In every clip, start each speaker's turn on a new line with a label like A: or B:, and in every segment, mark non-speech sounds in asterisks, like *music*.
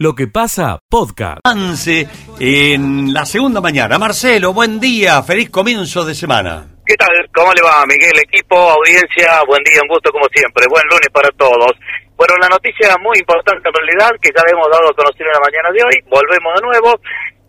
A: Lo que pasa, podcast.
B: Avance en la segunda mañana. Marcelo, buen día, feliz comienzo de semana.
C: ¿Qué tal? ¿Cómo le va, Miguel? Equipo, audiencia, buen día, un gusto como siempre. Buen lunes para todos. Bueno, una noticia muy importante en realidad que ya hemos dado a conocer en la mañana de hoy. Volvemos de nuevo.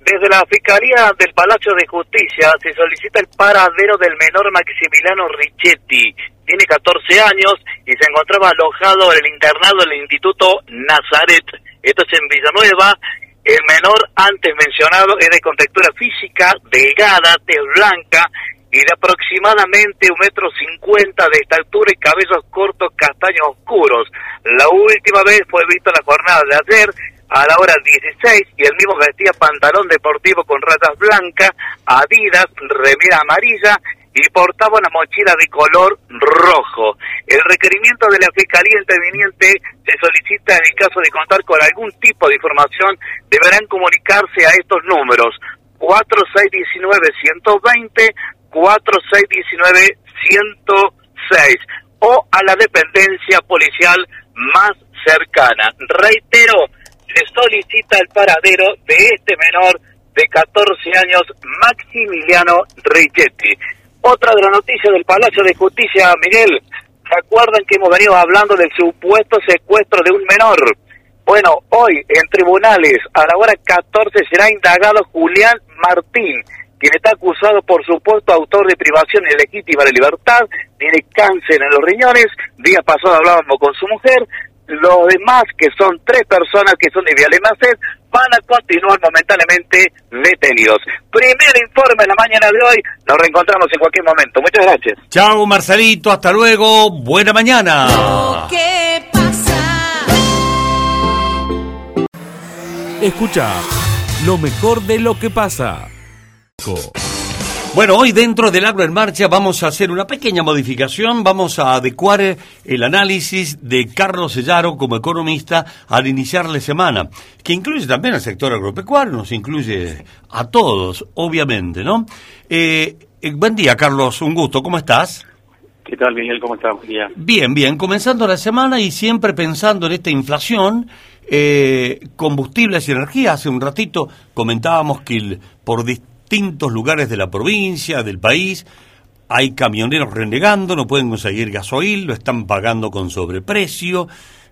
C: Desde la Fiscalía del Palacio de Justicia se solicita el paradero del menor Maximiliano Richetti. Tiene 14 años y se encontraba alojado en el internado del Instituto Nazaret esto es en Villanueva. El menor antes mencionado es de contextura física, delgada, tez blanca y de aproximadamente un metro cincuenta de estatura y cabellos cortos castaños oscuros. La última vez fue visto en la jornada de ayer a la hora 16 y el mismo vestía pantalón deportivo con rayas blancas, adidas, remera amarilla y portaba una mochila de color rojo. El requerimiento de la Fiscalía Interviniente se solicita en el caso de contar con algún tipo de información, deberán comunicarse a estos números 4619-120, 4619-106 o a la dependencia policial más cercana. Reitero, se solicita el paradero de este menor de 14 años, Maximiliano Richetti. Otra de las noticias del Palacio de Justicia, Miguel, ¿se acuerdan que hemos venido hablando del supuesto secuestro de un menor? Bueno, hoy en tribunales a la hora 14 será indagado Julián Martín, quien está acusado por supuesto autor de privación ilegítima de libertad, tiene cáncer en los riñones, día pasado hablábamos con su mujer, los demás, que son tres personas que son de Vialemacer, van a continuar momentáneamente detenidos. Primer informe en la mañana de hoy. Nos reencontramos en cualquier momento. Muchas gracias.
B: Chao, Marcelito. Hasta luego. Buena mañana.
D: ¿Qué pasa?
A: Escucha lo mejor de lo que pasa.
B: Bueno, hoy dentro del Agro en Marcha vamos a hacer una pequeña modificación, vamos a adecuar el análisis de Carlos Sellaro como economista al iniciar la semana, que incluye también al sector agropecuario, nos incluye a todos, obviamente, ¿no? Eh, eh, buen día, Carlos, un gusto, ¿cómo estás?
E: ¿Qué tal, Miguel? ¿Cómo estás?
B: Bien, bien, bien. comenzando la semana y siempre pensando en esta inflación, eh, combustibles y energía. Hace un ratito comentábamos que el, por distintos lugares de la provincia, del país. Hay camioneros renegando, no pueden conseguir gasoil, lo están pagando con sobreprecio.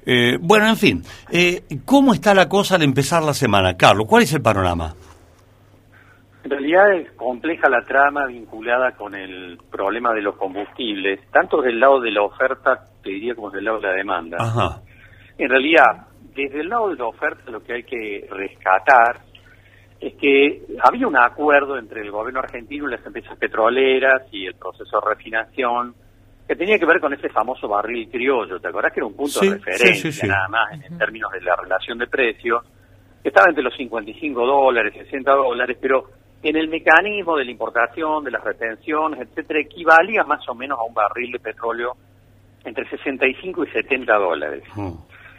B: Eh, bueno, en fin, eh, ¿cómo está la cosa al empezar la semana? Carlos, ¿cuál es el panorama?
E: En realidad es compleja la trama vinculada con el problema de los combustibles, tanto del lado de la oferta, te diría, como del lado de la demanda.
B: Ajá.
E: En realidad, desde el lado de la oferta lo que hay que rescatar es que había un acuerdo entre el gobierno argentino y las empresas petroleras y el proceso de refinación que tenía que ver con ese famoso barril criollo. ¿Te acordás que era un punto de referencia nada más en, términos de la relación de precios? Estaba entre los 55 dólares, 60 dólares, pero en el mecanismo de la importación, de las retenciones, etcétera, equivalía más o menos a un barril de petróleo entre 65 y 70 dólares. Mm.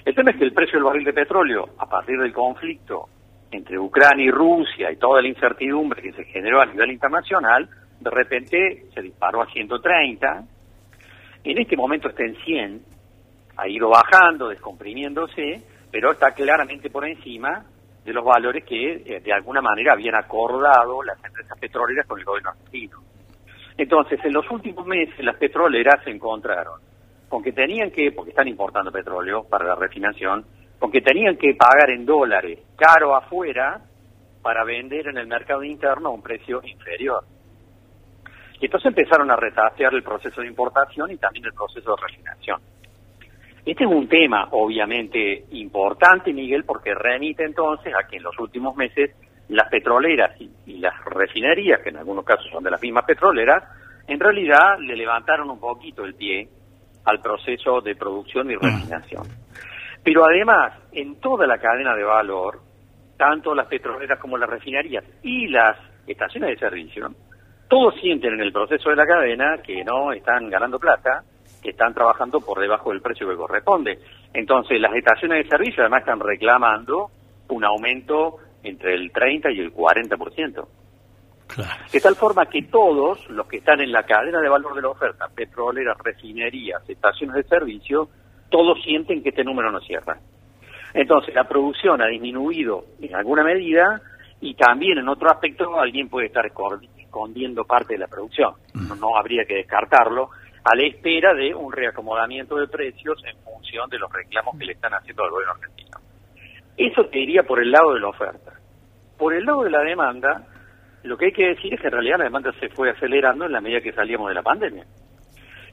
E: El tema es que el precio del barril de petróleo, a partir del conflicto entre Ucrania y Rusia y toda la incertidumbre que se generó a nivel internacional, de repente se disparó a 130. En este momento está en 100, ha ido bajando, descomprimiéndose, pero está claramente por encima de los valores que eh, de alguna manera habían acordado las empresas petroleras con el gobierno argentino. Entonces, en los últimos meses las petroleras se encontraron con que tenían que, porque están importando petróleo para la refinación, porque tenían que pagar en dólares caro afuera para vender en el mercado interno a un precio inferior. Y entonces empezaron a retasear el proceso de importación y también el proceso de refinación. Este es un tema obviamente importante, Miguel, porque remite entonces a que en los últimos meses las petroleras y, y las refinerías, que en algunos casos son de las mismas petroleras, en realidad le levantaron un poquito el pie al proceso de producción y refinación. Pero además, en toda la cadena de valor, tanto las petroleras como las refinerías y las estaciones de servicio, todos sienten en el proceso de la cadena que no están ganando plata, que están trabajando por debajo del precio que corresponde. Entonces, las estaciones de servicio además están reclamando un aumento entre el 30 y el 40%. Claro. De tal forma que todos los que están en la cadena de valor de la oferta, petroleras, refinerías, estaciones de servicio, todos sienten que este número no cierra. Entonces, la producción ha disminuido en alguna medida y también en otro aspecto alguien puede estar escondiendo parte de la producción. No, no habría que descartarlo a la espera de un reacomodamiento de precios en función de los reclamos que le están haciendo al gobierno argentino. Eso te iría por el lado de la oferta. Por el lado de la demanda, lo que hay que decir es que en realidad la demanda se fue acelerando en la medida que salíamos de la pandemia.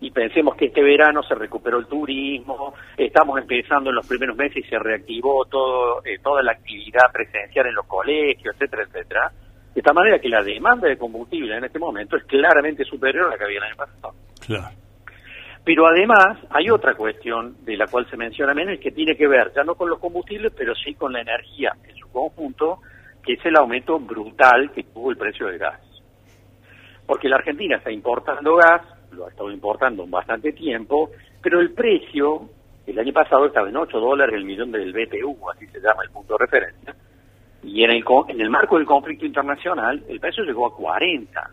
E: Y pensemos que este verano se recuperó el turismo, estamos empezando en los primeros meses y se reactivó todo, eh, toda la actividad presencial en los colegios, etcétera, etcétera. De esta manera que la demanda de combustible en este momento es claramente superior a la que había el año pasado.
B: Claro.
E: Pero además hay otra cuestión de la cual se menciona menos y que tiene que ver ya no con los combustibles, pero sí con la energía en su conjunto, que es el aumento brutal que tuvo el precio del gas. Porque la Argentina está importando gas, lo ha estado importando bastante tiempo, pero el precio, el año pasado estaba en 8 dólares el millón del BTU, así se llama el punto de referencia, y en el, en el marco del conflicto internacional el precio llegó a 40,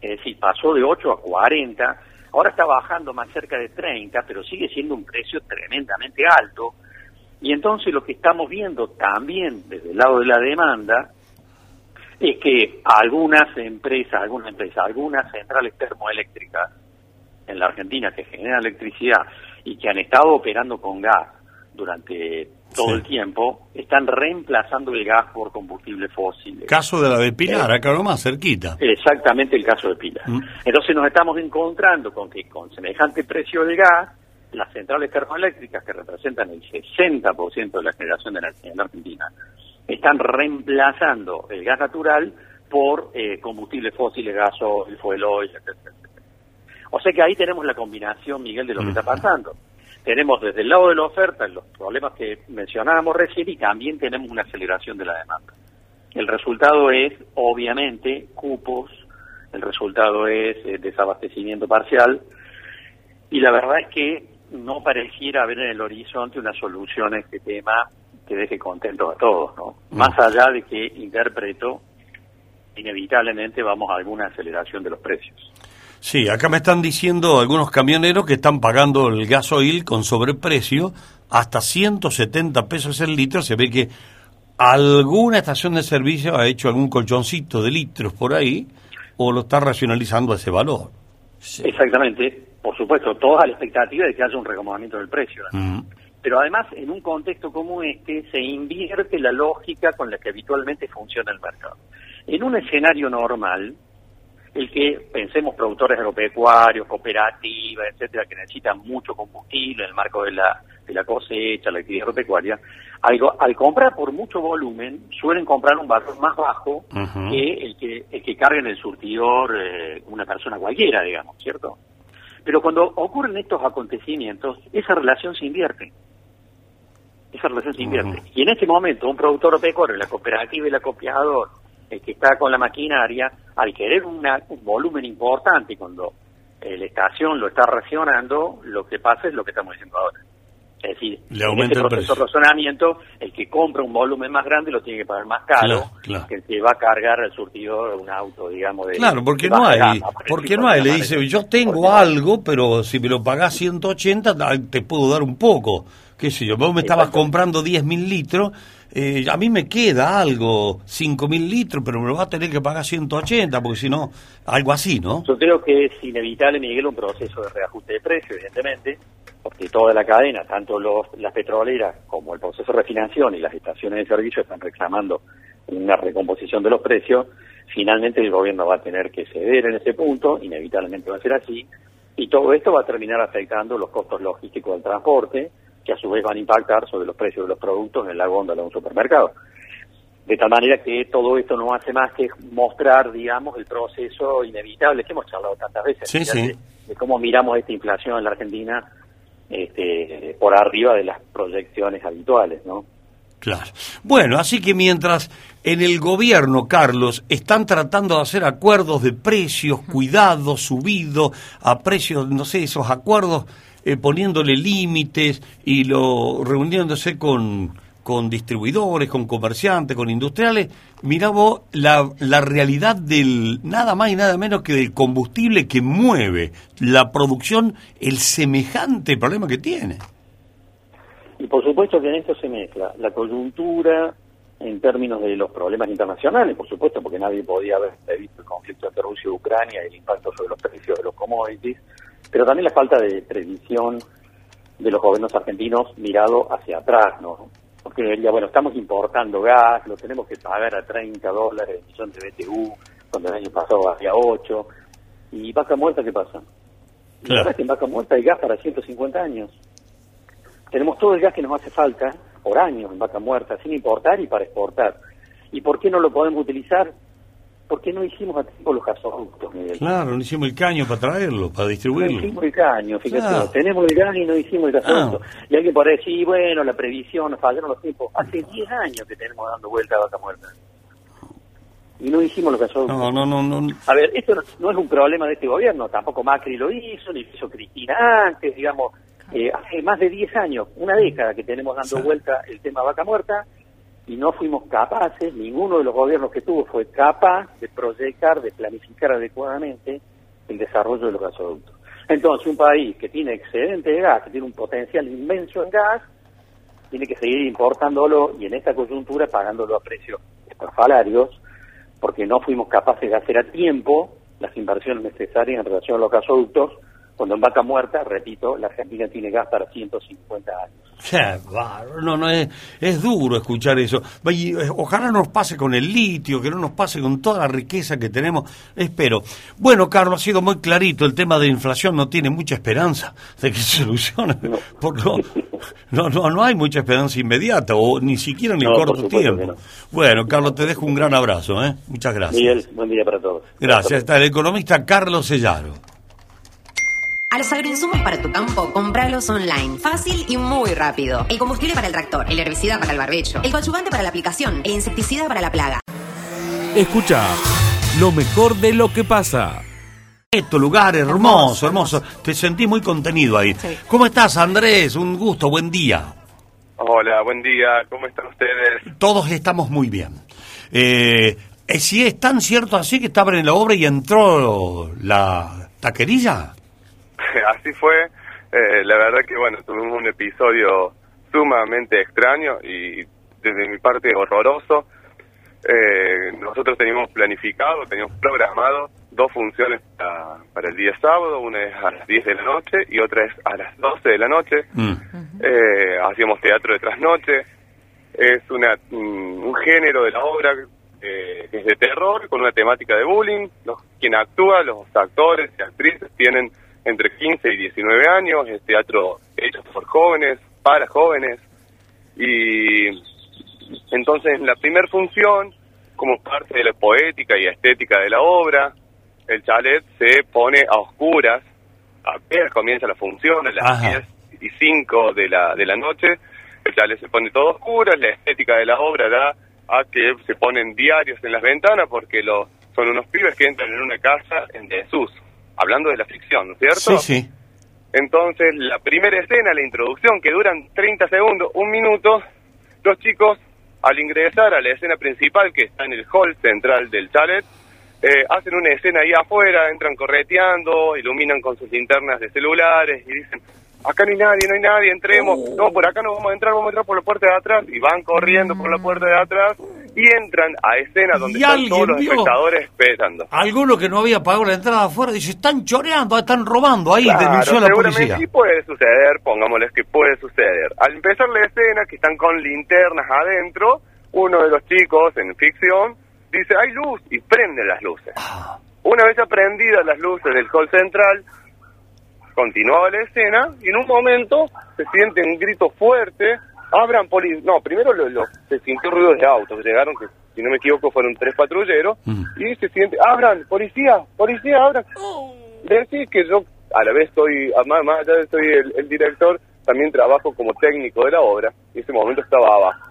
E: es decir, pasó de 8 a 40, ahora está bajando más cerca de 30, pero sigue siendo un precio tremendamente alto, y entonces lo que estamos viendo también desde el lado de la demanda es que algunas empresas, algunas empresas, algunas centrales termoeléctricas en la Argentina que generan electricidad y que han estado operando con gas durante todo el tiempo, están reemplazando el gas por combustible fósil.
B: Caso de la de Pilar, eh, acá nomás, cerquita.
E: Exactamente el caso de Pilar. Mm. Entonces nos estamos encontrando con que con semejante precio de gas, las centrales termoeléctricas, que representan el 60% de la generación de energía en la Argentina, están reemplazando el gas natural por eh, combustibles fósiles, gaso, el fuel oil, etc. O sea que ahí tenemos la combinación, Miguel, de lo que está pasando. Tenemos desde el lado de la oferta los problemas que mencionábamos recién y también tenemos una aceleración de la demanda. El resultado es, obviamente, cupos, el resultado es eh, desabastecimiento parcial y la verdad es que no pareciera haber en el horizonte una solución a este tema que deje contentos a todos, ¿no? Más allá de que interpreto, inevitablemente vamos a alguna aceleración de los precios.
B: Sí, acá me están diciendo algunos camioneros que están pagando el gasoil con sobreprecio hasta 170 pesos el litro. Se ve que alguna estación de servicio ha hecho algún colchoncito de litros por ahí o lo está racionalizando a ese valor.
E: Exactamente, por supuesto, toda la expectativa de que haya un recomendamiento del precio. Pero además, en un contexto como este, se invierte la lógica con la que habitualmente funciona el mercado. En un escenario normal, el que pensemos productores agropecuarios, cooperativas, etcétera, que necesitan mucho combustible en el marco de la, de la cosecha, la actividad agropecuaria, al, al comprar por mucho volumen, suelen comprar un valor más bajo que el que el que carga en el surtidor eh, una persona cualquiera, digamos, ¿cierto? Pero cuando ocurren estos acontecimientos, esa relación se invierte esa relación se invierte. Y en este momento, un productor pecuario, la cooperativa y el acopiador, el que está con la maquinaria, al querer un volumen importante, cuando la estación lo está racionando, lo que pasa es lo que estamos diciendo ahora. Es decir, en este proceso de razonamiento, el que compra un volumen más grande lo tiene que pagar más caro que el que va a cargar el surtidor un auto, digamos. De,
B: claro, porque no hay, porque no hay, le dice, yo tengo algo, pero si me lo pagás 180, te puedo dar un poco qué sé yo, vos me estabas comprando 10.000 litros, eh, a mí me queda algo, 5.000 litros, pero me lo vas a tener que pagar 180, porque si no, algo así, ¿no?
E: Yo creo que es inevitable, Miguel, un proceso de reajuste de precios, evidentemente, porque toda la cadena, tanto los, las petroleras como el proceso de refinación y las estaciones de servicio están reclamando una recomposición de los precios, finalmente el gobierno va a tener que ceder en ese punto, inevitablemente va a ser así, y todo esto va a terminar afectando los costos logísticos del transporte, que a su vez van a impactar sobre los precios de los productos en la góndola de un supermercado. De tal manera que todo esto no hace más que mostrar, digamos, el proceso inevitable que hemos charlado tantas veces, De, cómo miramos esta inflación en la Argentina este, por arriba de las proyecciones habituales, ¿no?
B: Claro. Bueno, así que mientras en el gobierno, Carlos, están tratando de hacer acuerdos de precios, cuidados, subidos a precios, no sé, esos acuerdos eh, poniéndole límites y lo reuniéndose con, con distribuidores, con comerciantes, con industriales, mira vos la, la realidad del nada más y nada menos que del combustible que mueve la producción, el semejante problema que tiene.
E: Y por supuesto que en esto se mezcla la coyuntura en términos de los problemas internacionales, por supuesto, porque nadie podía haber visto el conflicto entre Rusia y Ucrania y el impacto sobre los precios de los commodities, pero también la falta de previsión de los gobiernos argentinos mirado hacia atrás, ¿no? Porque diría, bueno, estamos importando gas, lo tenemos que pagar a 30 dólares el millón de BTU, cuando el año pasado había 8, y vaca muerta, ¿qué pasa? Y La verdad es que en vaca muerta hay gas para 150 años. Tenemos todo el gas que nos hace falta por años en vaca muerta, sin importar y para exportar. ¿Y por qué no lo podemos utilizar? Porque no hicimos a tiempo los gasoductos, Miguel.
B: Claro, no hicimos el caño para traerlo, para
E: No
B: distribuirlo.
E: hicimos el caño, fíjate,
B: Claro.
E: tenemos el gas y no hicimos el gasoducto.
B: Ah.
E: Y alguien podrá decir, bueno, la previsión, fallaron los tiempos. Hace 10 años que tenemos dando vuelta a vaca muerta. Y no hicimos los gasoductos.
B: No, no, no, no.
E: A ver, esto no, no es un problema de este gobierno, tampoco Macri lo hizo, ni lo hizo Cristina antes, digamos, eh, hace más de 10 años, una década que tenemos dando
B: Sí.
E: vuelta el tema vaca muerta y no fuimos capaces, ninguno de los gobiernos que tuvo fue capaz de proyectar, de planificar adecuadamente el desarrollo de los gasoductos. Entonces, un país que tiene excedente de gas, que tiene un potencial inmenso en gas, tiene que seguir importándolo y en esta coyuntura pagándolo a precios estrafalarios, porque no fuimos capaces de hacer a tiempo las inversiones necesarias en relación a los gasoductos, cuando en vaca muerta, repito, la Argentina tiene gas para 150 años.
B: No, no, es, es duro escuchar eso. Eh, ojalá nos pase con el litio, que no nos pase con toda la riqueza que tenemos. Espero. Bueno, Carlos, ha sido muy clarito. El tema de inflación no tiene mucha esperanza de que se *laughs* solucione. Por no, no, no, no hay mucha esperanza inmediata, o ni siquiera en el
E: No,
B: corto tiempo.
E: no.
B: Bueno, Carlos, te dejo un gran abrazo. ¿eh? Muchas gracias.
E: Miguel, buen día para todos.
B: Gracias. Está el economista Carlos Sellaro.
D: A los agroinsumos para tu campo, compralos online. Fácil y muy rápido. El combustible para el tractor, el herbicida para el barbecho, el coadyuvante para la aplicación, el insecticida para la plaga.
A: Escucha lo mejor de lo que pasa.
B: Esto, lugar hermoso, hermoso. Te sentí muy contenido ahí.
D: Sí.
B: ¿Cómo estás, Andrés? Un gusto, buen día.
F: Hola, buen día, ¿cómo están ustedes?
B: Todos estamos muy bien. Eh, eh, si es tan cierto así que estaban en la obra y entró la taquerilla. *laughs*
F: Así fue, eh, la verdad que bueno, tuvimos un episodio sumamente extraño y desde mi parte horroroso. Eh, nosotros teníamos planificado, teníamos programado dos funciones para, para el día sábado, una es a las 10 de la noche y otra es a las 12 de la noche.
B: Mm.
F: Eh, hacíamos teatro de trasnoche. Es una, mm, un género de la obra eh, que es de terror con una temática de bullying. Los, quien actúa, los actores y actrices tienen entre 15 y 19 años. Es teatro hecho por jóvenes, para jóvenes. Y entonces en la primera función, como parte de la poética y estética de la obra, el chalet se pone a oscuras, apenas comienza la función a las
B: Ajá.
F: 10 y 5 de la, de la noche, el chalet se pone todo a oscuras, la estética de la obra da a que se ponen diarios en las ventanas porque lo, son unos pibes que entran en una casa en desuso, hablando de la ficción, ¿no es cierto?
B: Sí, sí.
F: Entonces, la primera escena, la introducción, que duran 30 segundos, un minuto, los chicos, al ingresar a la escena principal, que está en el hall central del chalet, eh, hacen una escena ahí afuera, entran correteando, iluminan con sus linternas de celulares y dicen, acá no hay nadie, no hay nadie, entremos, no, por acá no vamos a entrar, vamos a entrar por la puerta de atrás, y van corriendo por la puerta de atrás y entran a escena donde
B: ¿Y
F: están todos los
B: vio?
F: espectadores esperando.
B: Alguno que no había pagado la entrada afuera dice, están choreando, están robando ahí,
F: Claro,
B: denunció la
F: seguramente
B: policía.
F: sí puede suceder, pongámosles que puede suceder. Al empezar la escena, que están con linternas adentro, uno de los chicos en ficción dice, hay luz, y prende las luces.
B: Ah.
F: Una vez aprendidas las luces del hall central, continuaba la escena, y en un momento se siente un grito fuerte, abran poli... No, primero lo, lo- se sintió ruido de autos, llegaron, que si no me equivoco fueron tres patrulleros,
B: Mm.
F: y se siente, abran, policía, policía, abran. Decir que yo a la vez soy, más, más allá de soy el, el director, también trabajo como técnico de la obra, y en ese momento estaba abajo,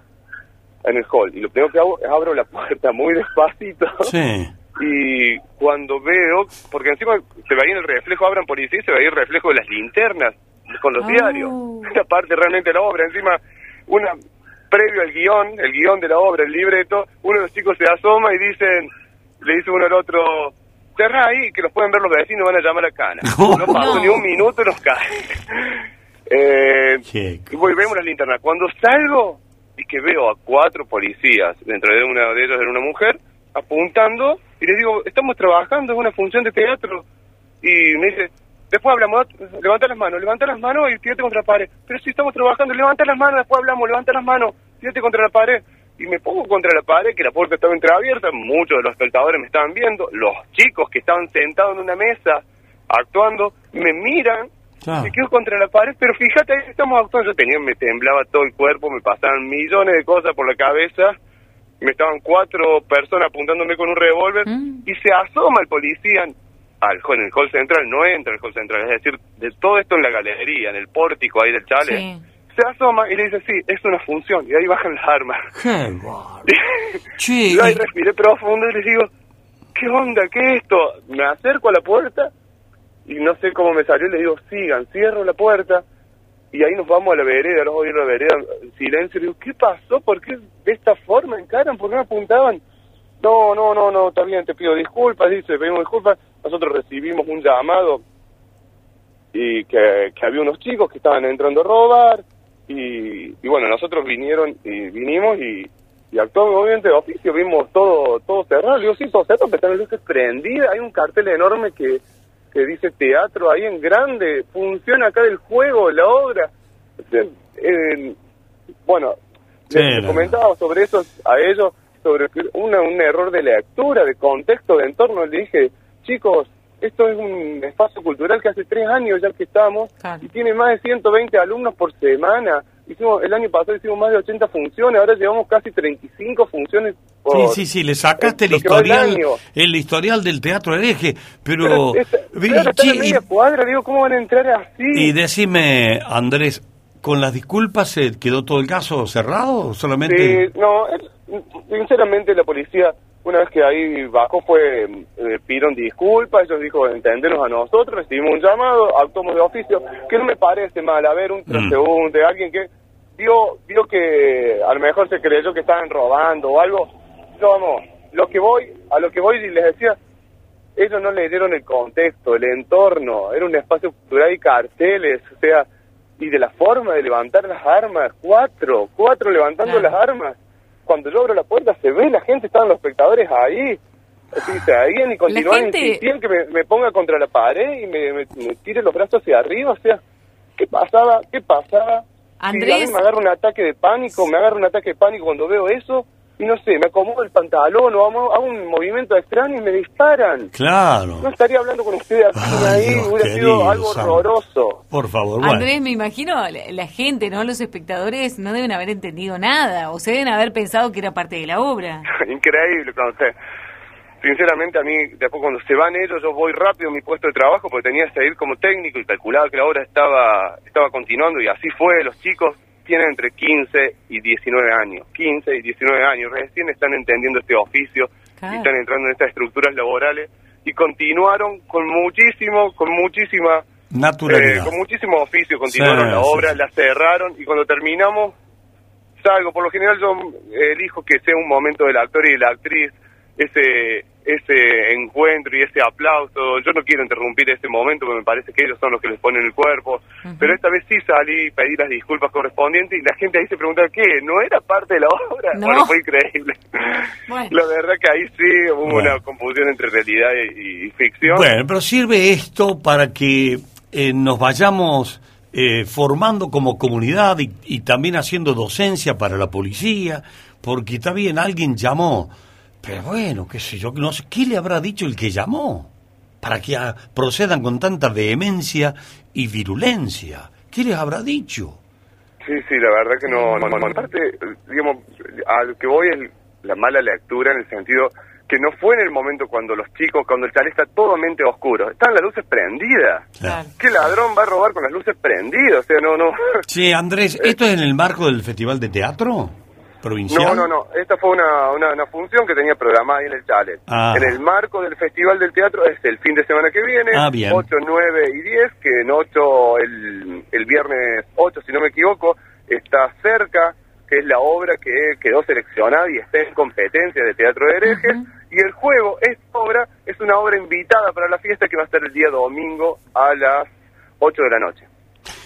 F: en el hall, y lo primero que hago es abro la puerta muy despacito,
B: Sí.
F: Y cuando veo, porque encima se veía en el reflejo, abran policía, y se veía el reflejo de las linternas con los diarios, *laughs* esa parte realmente de la obra, encima, una previo al guion, el guion de la obra, el libreto, uno de los chicos se asoma y dicen, le dice uno al otro, cerrá ahí, que los pueden ver los vecinos, van a llamar a cana. *laughs* No pasó ni un minuto y nos cae. *laughs* Eh, y voy, vemos las linternas. Cuando salgo y que veo a cuatro policías, dentro de una de ellos era una mujer, apuntando, y les digo, estamos trabajando, es una función de teatro. Y me dice, después hablamos, levanta las manos, levanta las manos y tírate contra la pared. Pero si estamos trabajando, levanta las manos, después hablamos, levanta las manos, tírate contra la pared. Y me pongo contra la pared, que la puerta estaba entreabierta, muchos de los espectadores me estaban viendo, los chicos que estaban sentados en una mesa actuando, me miran,
B: Claro.
F: me quedo contra la pared, pero fíjate, ahí estamos actuando, yo tenía, me temblaba todo el cuerpo, me pasaban millones de cosas por la cabeza, me estaban cuatro personas apuntándome con un revólver,
G: Mm.
F: y se asoma el policía al en el hall central, no entra en el hall central, es decir, de todo esto en la galería, en el pórtico ahí del chale,
G: Sí.
F: se asoma y le dice, sí, es una función, y ahí bajan las armas.
B: Qué *laughs*
F: Yo ahí
B: y-
F: respiré profundo y les digo, ¿qué onda? ¿Qué es esto? Me acerco a la puerta y no sé cómo me salió, le digo, sigan, cierro la puerta y ahí nos vamos a la vereda, los voy a la vereda en silencio, le digo, ¿qué pasó? ¿Por qué de esta forma encaran? ¿Por qué me apuntaban? No, no, no, no, está bien, te pido disculpas, dice, pedimos disculpas. Nosotros recibimos un llamado y que, que había unos chicos que estaban entrando a robar y, y bueno, nosotros vinieron y vinimos y, y actuamos obviamente de oficio, vimos todo todo cerrado, Le digo, sí, todo cerrado, pero están las luces prendidas, hay un cartel enorme que, que dice teatro ahí en grande, funciona acá del juego, la obra. Bueno,
B: Sí,
F: les comentaba sobre eso a ellos, sobre una, un error de lectura, de contexto, de entorno. Le dije, chicos, esto es un espacio cultural que hace tres años ya que estamos
G: Claro.
F: y tiene más de 120 alumnos por semana. Hicimos El año pasado hicimos más de 80 funciones, ahora llevamos casi 35 funciones por...
B: Sí, sí, sí, le sacaste el historial,
F: año.
B: el historial del teatro hereje, pero...
F: Pero, esta-
B: vi-
F: pero está media cuadra, digo, ¿cómo van a entrar así?
B: y, decime, Andrés, ¿con las disculpas se quedó todo el caso cerrado o solamente...?
F: Sí, no, es- sinceramente la policía, una vez que ahí bajó, fue, eh, pidieron disculpas, ellos dijo, entendernos a nosotros, recibimos un llamado, actuamos de oficio, que no me parece mal, a ver, un transeúnte, alguien que vio, vio que a lo mejor se creyó que estaban robando o algo, no, vamos, lo que voy, a lo que voy y les decía, ellos no le dieron el contexto, el entorno, era un espacio cultural y carteles, o sea, y de la forma de levantar las armas, cuatro, cuatro levantando
G: Claro.
F: las armas. Cuando yo abro la puerta se ve la gente, estaban los espectadores ahí. Así, seguían y continúan
G: gente-
F: insistían que me, me ponga contra la pared y me, me- me tire los brazos hacia arriba, o sea, ¿qué pasaba? ¿Qué pasaba? Y a mí
G: Andrés.
F: me agarra un ataque de pánico, me agarra un ataque de pánico cuando veo eso, y no sé, me acomodo el pantalón o hago, hago un movimiento extraño y me disparan.
B: Claro.
F: No estaría hablando con ustedes aquí
B: Ay,
F: ahí,
B: Dios
F: hubiera
B: querido,
F: sido algo horroroso.
B: Por favor, bueno.
G: Andrés, me imagino, la, la gente, ¿no? Los espectadores no deben haber entendido nada o se deben haber pensado que era parte de la obra. *laughs*
F: Increíble, cuando Sinceramente, a mí, después cuando se van ellos, yo voy rápido a mi puesto de trabajo porque tenía que seguir como técnico y calculaba que la obra estaba, estaba continuando y así fue. Los chicos tienen entre 15 y 19 años. 15 y 19 años. Recién están entendiendo este oficio
G: Claro.
F: y están entrando en estas estructuras laborales y continuaron con muchísimo, con muchísima
B: Naturalidad.
F: eh, con muchísimo oficio continuaron
B: Sí,
F: la
B: sí,
F: obra,
B: sí.
F: la cerraron y cuando terminamos salgo. Por lo general yo elijo que sea un momento del actor y de la actriz, ese ese encuentro y ese aplauso. Yo no quiero interrumpir ese momento porque me parece que ellos son los que les ponen el cuerpo. Pero esta vez sí salí y pedí las disculpas correspondientes y la gente ahí se preguntaba, ¿qué? ¿No era parte de la obra?
G: No.
F: Bueno, fue increíble.
G: Bueno.
F: La verdad que ahí sí hubo
B: Bueno.
F: una confusión entre realidad y, y ficción.
B: Bueno, pero sirve esto para que eh, nos vayamos eh, formando como comunidad y, y también haciendo docencia para la policía, porque está bien, alguien llamó, pero bueno, qué sé yo, no sé, ¿qué le habrá dicho el que llamó? Para que procedan con tanta vehemencia y virulencia. ¿Qué les habrá dicho?
F: Sí, sí, la verdad que no. no, no, no. Aparte, digamos, a lo que voy es la mala lectura en el sentido que no fue en el momento cuando los chicos, cuando el chalet está totalmente oscuro. Están las luces prendidas.
B: Claro.
F: ¿Qué ladrón va a robar con las luces prendidas? O sea, no, no.
B: Sí, Andrés, ¿esto es en el marco del Festival de Teatro Provincial?
F: No, no, no. Esta fue una, una, una función que tenía programada ahí en el chalet.
B: Ah.
F: En el marco del Festival del Teatro es el fin de semana que viene.
B: Ah, bien.
F: 8, 9 y 10, que en 8, el, el viernes 8, si no me equivoco, está cerca, que es la obra que quedó seleccionada y está en competencia de Teatro de Herejes. Y el juego, esta obra, es una obra invitada para la fiesta que va a estar el día domingo a las 8 de la noche.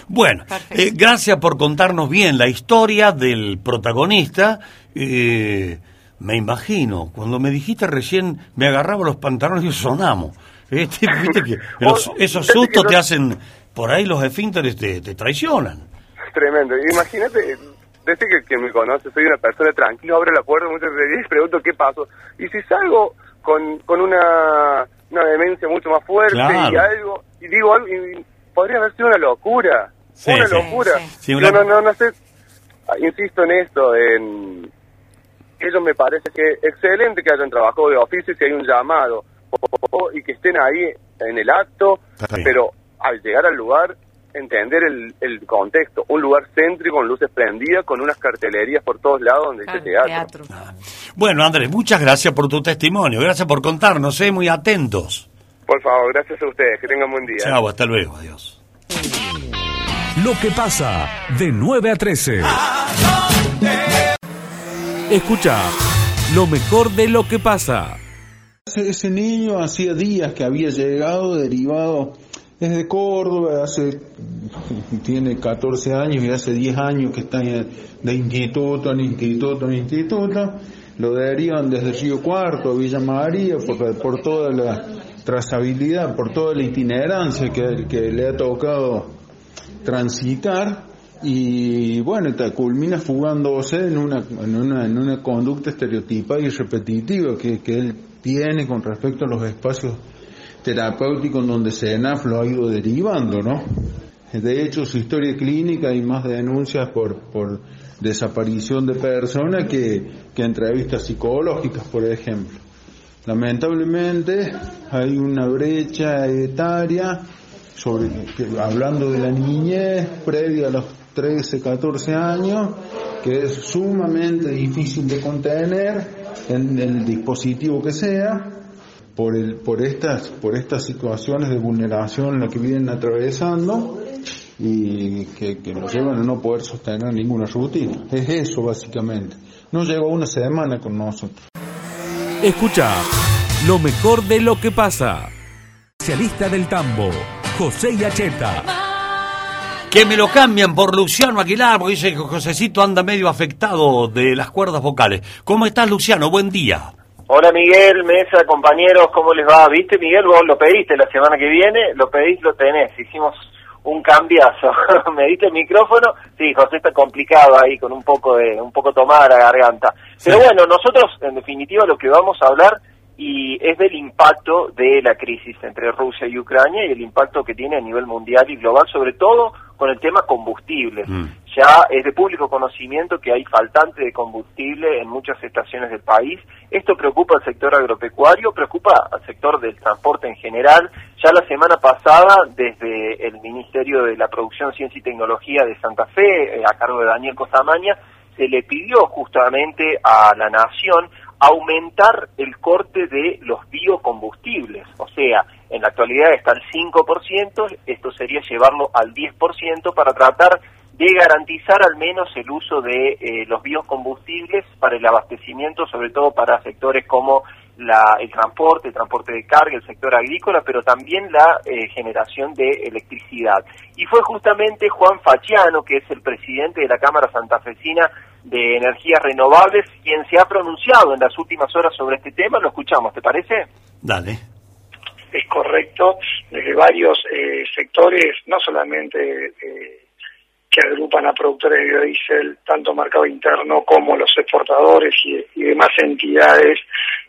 B: Bueno, eh, gracias por contarnos bien la historia del protagonista. Eh, me imagino, cuando me dijiste recién, me agarraba los pantalones y sonamos. Este, viste que *laughs* los- esos sustos te hacen, por ahí los esfínteres te, te traicionan.
F: Tremendo. Imagínate, desde que, que me conoce, soy una persona tranquila, abro la puerta muchas veces y pregunto qué pasó. Y si salgo con, con una, una demencia mucho más fuerte
B: Claro.
F: y algo, y digo algo, y podría haber sido una locura.
B: Sí,
F: una
B: sí.
F: locura.
G: Sí,
B: sí. Sí,
F: Yo
B: una-
F: no, no, no sé, ah, insisto en esto, en... Ellos me parece que excelente que hayan trabajado de oficio si hay un llamado y que estén ahí en el acto, pero al llegar al lugar entender el, el contexto, un lugar céntrico con luces prendidas, con unas cartelerías por todos lados donde
G: Claro,
F: dice teatro.
G: teatro.
B: Bueno, Andrés, muchas gracias por tu testimonio, gracias por contarnos, eh, muy atentos.
F: Por favor, gracias a ustedes, que tengan buen día.
B: Chao, hasta luego, adiós.
A: Lo que pasa de 9 a 13. Escucha lo mejor de lo que pasa.
H: Ese, niño hacía días que había llegado derivado desde Córdoba, hace tiene 14 años y hace 10 años que está de instituto en instituto en instituto. Lo derivan desde Río Cuarto a Villa María por, por toda la trazabilidad, por toda la itinerancia que le ha tocado transitar y bueno, te culmina fugándose en una, en una, en una conducta estereotipada y repetitiva que, que él tiene con respecto a los espacios terapéuticos en donde SENAF lo ha ido derivando, ¿no? De hecho, su historia clínica hay más denuncias por, por desaparición de personas que, que entrevistas psicológicas, por ejemplo. Lamentablemente hay una brecha etaria sobre que- hablando de la niñez previa a los 13, 14 años, que es sumamente difícil de contener en el dispositivo que sea, por, el, por, estas, por estas situaciones de vulneración en la que vienen atravesando y que, que nos llevan a no poder sostener ninguna rutina. Es eso básicamente. No llegó una semana con nosotros.
A: Escucha lo mejor de lo que pasa. Especialista del tambo, José Yacheta.
B: Que me lo cambian por Luciano Aguilar, porque dice que Josecito anda medio afectado de las cuerdas vocales. ¿Cómo estás, Luciano? Buen día.
I: Hola Miguel, Mesa, compañeros, ¿cómo les va? ¿Viste Miguel? Vos lo pediste la semana que viene, lo pedís, lo tenés. Hicimos un cambiazo. *laughs* ¿Me diste el micrófono? Sí, José está complicado ahí con un poco de un poco tomada la garganta. Pero bueno, nosotros en definitiva lo que vamos a hablar y es del impacto de la crisis entre Rusia y Ucrania y el impacto que tiene a nivel mundial y global, sobre todo con el tema combustibles.
B: Mm.
I: Ya es de público conocimiento que hay faltante de combustible en muchas estaciones del país. Esto preocupa al sector agropecuario, preocupa al sector del transporte en general. Ya la semana pasada, desde el Ministerio de la Producción, Ciencia y Tecnología de Santa Fe, eh, a cargo de Daniel Costamaña, se le pidió justamente a la Nación aumentar el corte de los biocombustibles. O sea, en la actualidad está al 5%, esto sería llevarlo al 10% para tratar de garantizar al menos el uso de eh, los biocombustibles para el abastecimiento, sobre todo para sectores como la- el transporte, el transporte de carga, el sector agrícola, pero también la eh, generación de electricidad. Y fue justamente Juan Faciano, que es el presidente de la Cámara Santafesina de Energías Renovables, quien se ha pronunciado en las últimas horas sobre este tema. Lo escuchamos, ¿te parece?
B: Dale.
J: es correcto desde varios eh, sectores, no solamente eh, que agrupan a productores de biodiesel, tanto mercado interno como los exportadores y, y demás entidades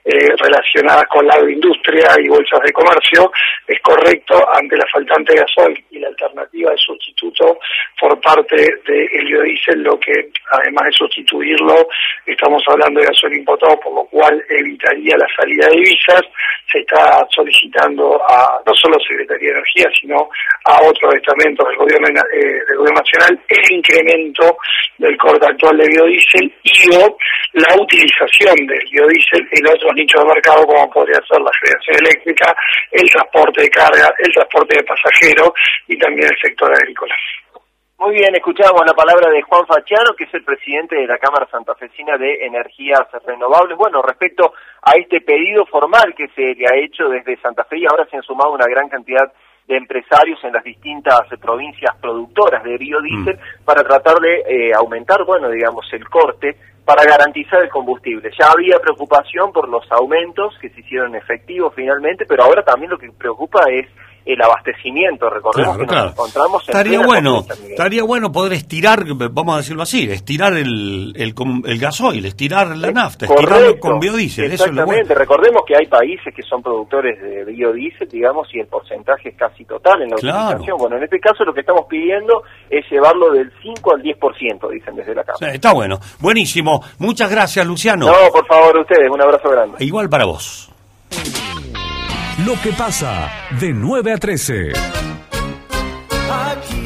J: eh, relacionadas con la agroindustria y bolsas de comercio, es correcto ante la faltante de gasoil y la alternativa de sustituto por parte del biodiesel, lo que además de sustituirlo, estamos hablando de gasoil importado, por lo cual evitaría la salida de divisas, se está solicitando a no solo Secretaría de Energía, sino a otros estamentos del gobierno, eh, del gobierno nacional el incremento del corte actual de biodiesel y o la utilización del biodiesel en otros nichos de mercado como podría ser la generación eléctrica, el transporte de carga, el transporte de pasajeros y también el sector agrícola.
I: Muy bien, escuchamos la palabra de Juan Faciano, que es el presidente de la Cámara Santafesina de Energías Renovables. Bueno, respecto a este pedido formal que se le ha hecho desde Santa Fe y ahora se han sumado una gran cantidad de empresarios en las distintas provincias productoras de biodiesel para tratar de eh, aumentar, bueno, digamos, el corte para garantizar el combustible. Ya había preocupación por los aumentos que se hicieron efectivos finalmente, pero ahora también lo que preocupa es el abastecimiento. Recordemos
B: Claro,
I: que
B: claro.
I: nos encontramos en
B: Estaría bueno, estaría bueno poder estirar, vamos a decirlo así, estirar el, el, el gasoil, estirar la nafta, estirarlo con biodiesel. Eso es
I: Exactamente.
B: bueno.
I: Recordemos que hay países que son productores de biodiesel, digamos, y el porcentaje es casi total en la
B: Claro.
I: utilización. Bueno, en este caso lo que estamos pidiendo es llevarlo del 5 al 10%, dicen desde la Cámara.
B: sea, está bueno. Buenísimo. Muchas gracias, Luciano.
I: No, por favor, ustedes, un abrazo grande.
B: Igual para vos.
A: Lo que pasa de 9 a 13.
K: Aquí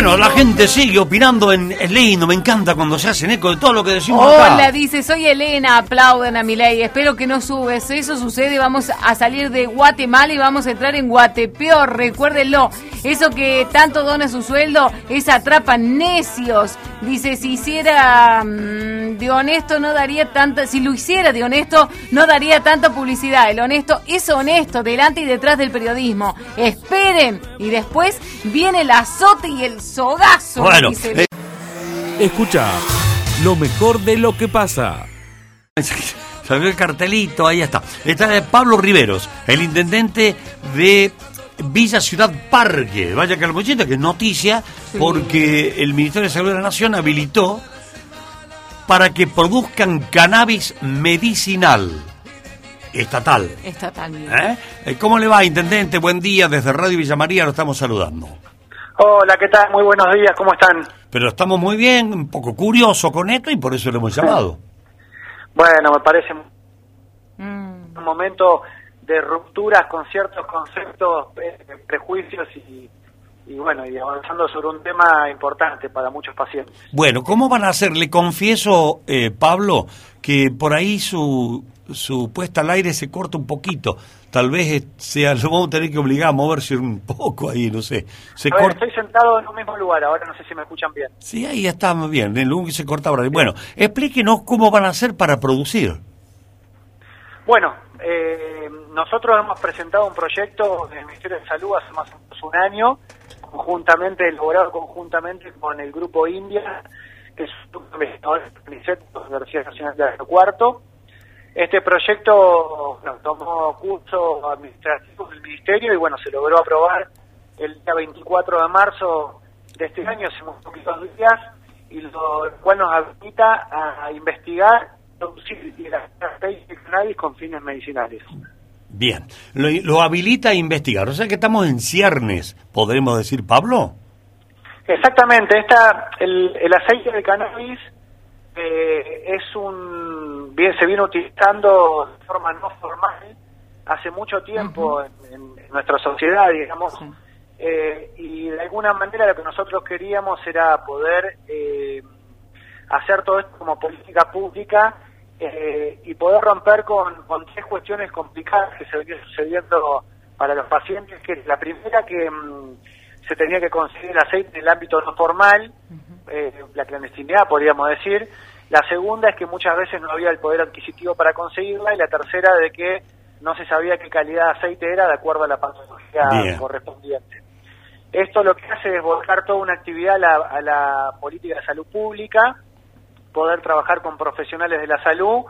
B: Bueno, la gente sigue opinando en es lindo, me encanta cuando se hacen eco de todo lo que decimos
G: Hola, dice, soy Elena, aplauden a mi ley, espero que no subes, eso sucede, vamos a salir de Guatemala y vamos a entrar en Guatepeor, recuérdenlo, eso que tanto dona su sueldo, es atrapan necios, dice, si hiciera mm, de honesto no daría tanta, si lo hiciera de honesto no daría tanta publicidad, el honesto es honesto, delante y detrás del periodismo, esperen, y después viene el azote y el sogazo,
B: Bueno,
G: dice.
B: eh,
A: Escucha lo mejor de lo que pasa.
B: Salió el cartelito, ahí está. Está eh, Pablo Riveros, el intendente de Villa Ciudad Parque. Vaya Calmochita, que es noticia, porque el Ministerio de Salud de la Nación habilitó para que produzcan cannabis medicinal estatal.
G: Estatal.
B: ¿Eh? Eh, ¿Cómo le va, intendente? Buen día, desde Radio Villa María lo estamos saludando.
L: Hola, ¿qué tal? Muy buenos días, ¿cómo están?
B: Pero estamos muy bien, un poco curioso con esto y por eso lo hemos llamado. *laughs*
L: Bueno, me parece un momento de rupturas con ciertos conceptos, eh, prejuicios y, y bueno, y avanzando sobre un tema importante para muchos pacientes.
B: Bueno, ¿cómo van a hacer? Le confieso, eh, Pablo, que por ahí su, su puesta al aire se corta un poquito. Tal vez sea, lo vamos a tener que obligar a moverse un poco ahí, no sé. Se
L: A ver,
B: corta.
L: estoy sentado en un mismo lugar, ahora no sé si me escuchan bien.
B: Sí, ahí está bien, el humo se corta ahora. Bueno, explíquenos cómo van a hacer para producir.
L: Bueno, eh, nosotros hemos presentado un proyecto del Ministerio de Salud hace más o menos un año, conjuntamente, elaborado conjuntamente con el Grupo India, que es un grupo de la Universidad Nacional de Río Cuarto. Este proyecto tomó curso administrativo del Ministerio y bueno, se logró aprobar el día 24 de marzo de este año, hace unos poquitos días, y lo cual nos habilita a investigar producir y la cannabis con fines medicinales.
B: Bien, lo, lo habilita a investigar. O sea que estamos en ciernes, podremos decir, Pablo.
L: Exactamente, esta, el, el aceite de cannabis eh, es un bien se viene utilizando de forma no formal hace mucho tiempo en, en nuestra sociedad, digamos, eh, y de alguna manera lo que nosotros queríamos era poder eh, hacer todo esto como política pública eh, y poder romper con, con tres cuestiones complicadas que se venían sucediendo para los pacientes, que es la primera que mm, se tenía que conseguir el aceite en el ámbito no formal, eh, la clandestinidad podríamos decir, la segunda es que muchas veces no había el poder adquisitivo para conseguirla y la tercera de que no se sabía qué calidad de aceite era de acuerdo a la patología
B: Bien.
L: correspondiente. Esto lo que hace es volcar toda una actividad a la, a la política de salud pública, poder trabajar con profesionales de la salud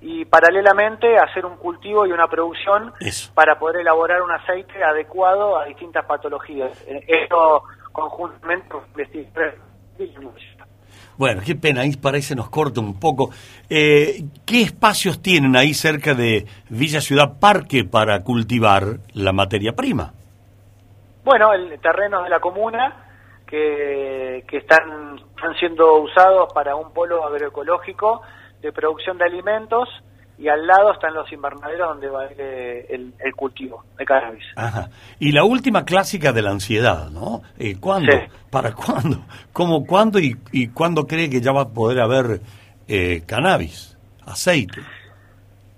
L: y paralelamente hacer un cultivo y una producción para poder elaborar un aceite adecuado a distintas patologías. Eh, Esto conjuntamente.
B: Bueno, qué pena, ahí parece nos corta un poco. Eh, ¿Qué espacios tienen ahí cerca de Villa Ciudad Parque para cultivar la materia prima?
L: Bueno, el terreno de la comuna que, que están, están siendo usados para un polo agroecológico de producción de alimentos y al lado están los invernaderos donde va eh, el, el cultivo de cannabis.
B: Ajá. Y la última clásica de la ansiedad, ¿no? Eh, ¿Cuándo?
L: Sí.
B: ¿Para cuándo? ¿Cómo cuándo y, y cuándo cree que ya va a poder haber eh, cannabis, aceite?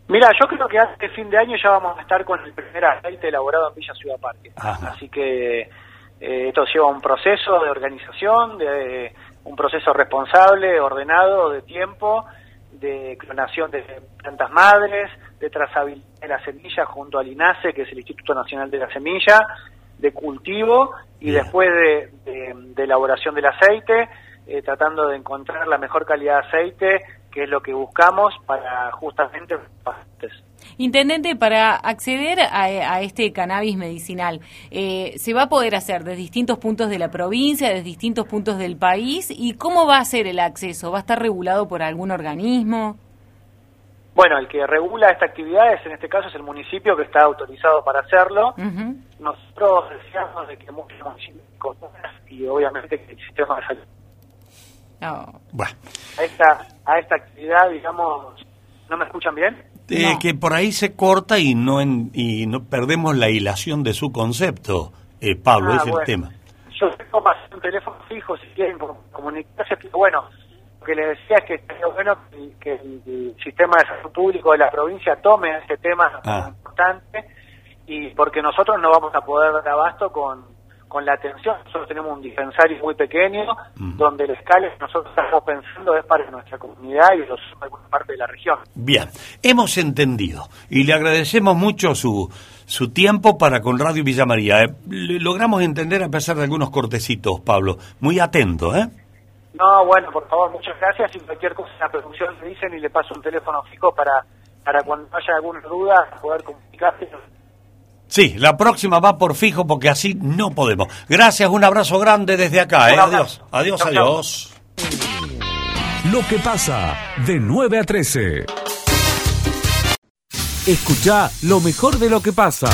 L: Mira, yo creo que antes de fin de año ya vamos a estar con el primer aceite elaborado en Villa Ciudad Parque.
B: Ajá.
L: Así que eh, esto lleva un proceso de organización, de un proceso responsable, ordenado, de tiempo, de clonación de plantas madres, de trazabilidad de la semilla junto al INASE, que es el Instituto Nacional de la Semilla, de cultivo y después de, de- de elaboración del aceite, eh, tratando de encontrar la mejor calidad de aceite, que es lo que buscamos para justamente los pacientes.
G: Intendente, para acceder a, a este cannabis medicinal, eh, ¿se va a poder hacer desde distintos puntos de la provincia, desde distintos puntos del país? ¿Y cómo va a ser el acceso? ¿Va a estar regulado por algún organismo?
L: Bueno, el que regula esta actividad es, en este caso, es el municipio que está autorizado para hacerlo. Nosotros deseamos de que muchos municipios y obviamente que el sistema de salud
G: No.
B: Bueno,
L: a esta, a esta actividad, digamos, ¿no me escuchan bien?
B: Eh, que por ahí se corta y no en- y no perdemos la hilación de su concepto, eh, Pablo,
L: Ah,
B: es
L: bueno.
B: el tema.
L: Yo tengo más un teléfono fijo si quieren com- comunicarse, pero bueno, lo que les decía es que estaría bueno que, que el, sistema de salud público de la provincia tome ese tema
B: Ah.
L: importante y porque nosotros no vamos a poder dar abasto con, con la atención. Nosotros tenemos un dispensario muy pequeño donde el escala que nosotros estamos pensando es para nuestra comunidad y los, alguna parte de la región.
B: Bien, hemos entendido y le agradecemos mucho su, su tiempo para con Radio Villa María. Eh, logramos entender a pesar de algunos cortecitos, Pablo. Muy atento, ¿eh?
L: No, bueno, por favor, muchas gracias y cualquier cosa en la producción me dicen y le paso un teléfono fijo para, para cuando haya alguna duda poder comunicarse.
B: Sí, la próxima va por fijo porque así no podemos. Gracias, un abrazo grande desde acá, ¿eh? Adiós, adiós,
A: Chau, chau.
B: adiós.
A: Lo que pasa de 9 a 13. Escucha lo mejor de lo que pasa.